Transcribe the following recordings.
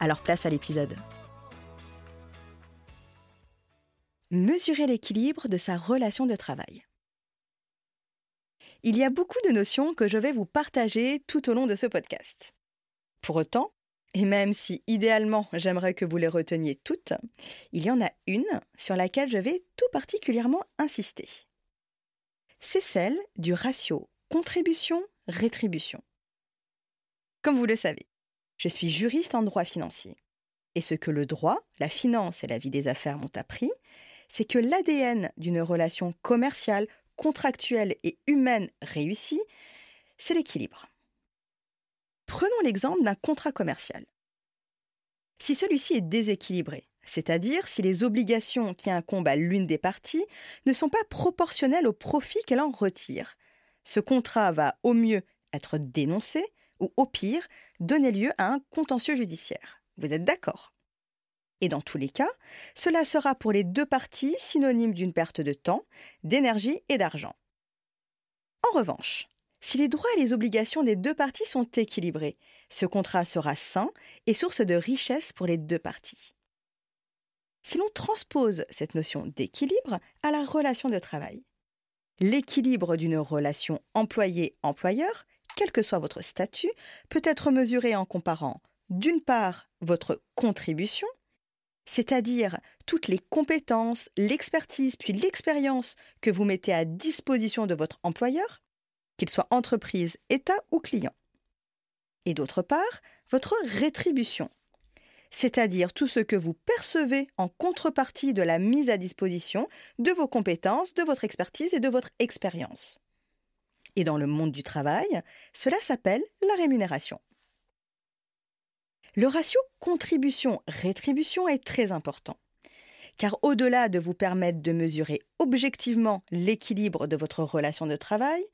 Alors place à l'épisode. Mesurer l'équilibre de sa relation de travail. Il y a beaucoup de notions que je vais vous partager tout au long de ce podcast. Pour autant, et même si idéalement j'aimerais que vous les reteniez toutes, il y en a une sur laquelle je vais tout particulièrement insister. C'est celle du ratio contribution-rétribution. Comme vous le savez, je suis juriste en droit financier. Et ce que le droit, la finance et la vie des affaires m'ont appris, c'est que l'ADN d'une relation commerciale, contractuelle et humaine réussie, c'est l'équilibre. Prenons l'exemple d'un contrat commercial. Si celui-ci est déséquilibré, c'est-à-dire si les obligations qui incombent à l'une des parties ne sont pas proportionnelles au profit qu'elle en retire, ce contrat va au mieux être dénoncé, ou au pire, donner lieu à un contentieux judiciaire. Vous êtes d'accord? Et dans tous les cas, cela sera pour les deux parties synonyme d'une perte de temps, d'énergie et d'argent. En revanche, si les droits et les obligations des deux parties sont équilibrés, ce contrat sera sain et source de richesse pour les deux parties. Si l'on transpose cette notion d'équilibre à la relation de travail, l'équilibre d'une relation employé-employeur quel que soit votre statut, peut être mesuré en comparant, d'une part, votre contribution, c'est-à-dire toutes les compétences, l'expertise puis l'expérience que vous mettez à disposition de votre employeur, qu'il soit entreprise, État ou client. Et d'autre part, votre rétribution, c'est-à-dire tout ce que vous percevez en contrepartie de la mise à disposition de vos compétences, de votre expertise et de votre expérience. Et dans le monde du travail, cela s'appelle la rémunération. Le ratio contribution-rétribution est très important, car au-delà de vous permettre de mesurer objectivement l'équilibre de votre relation de travail,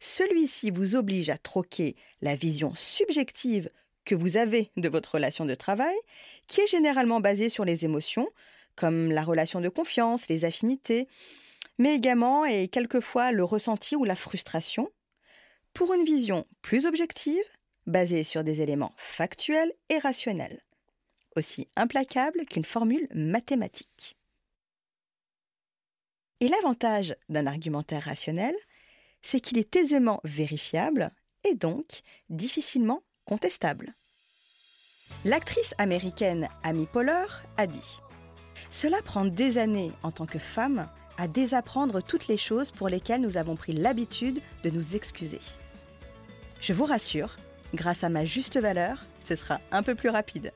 celui-ci vous oblige à troquer la vision subjective que vous avez de votre relation de travail, qui est généralement basée sur les émotions, comme la relation de confiance, les affinités, mais également et quelquefois le ressenti ou la frustration, pour une vision plus objective, basée sur des éléments factuels et rationnels, aussi implacable qu'une formule mathématique. Et l'avantage d'un argumentaire rationnel, c'est qu'il est aisément vérifiable et donc difficilement contestable. L'actrice américaine Amy Poehler a dit Cela prend des années en tant que femme à désapprendre toutes les choses pour lesquelles nous avons pris l'habitude de nous excuser. Je vous rassure, grâce à ma juste valeur, ce sera un peu plus rapide.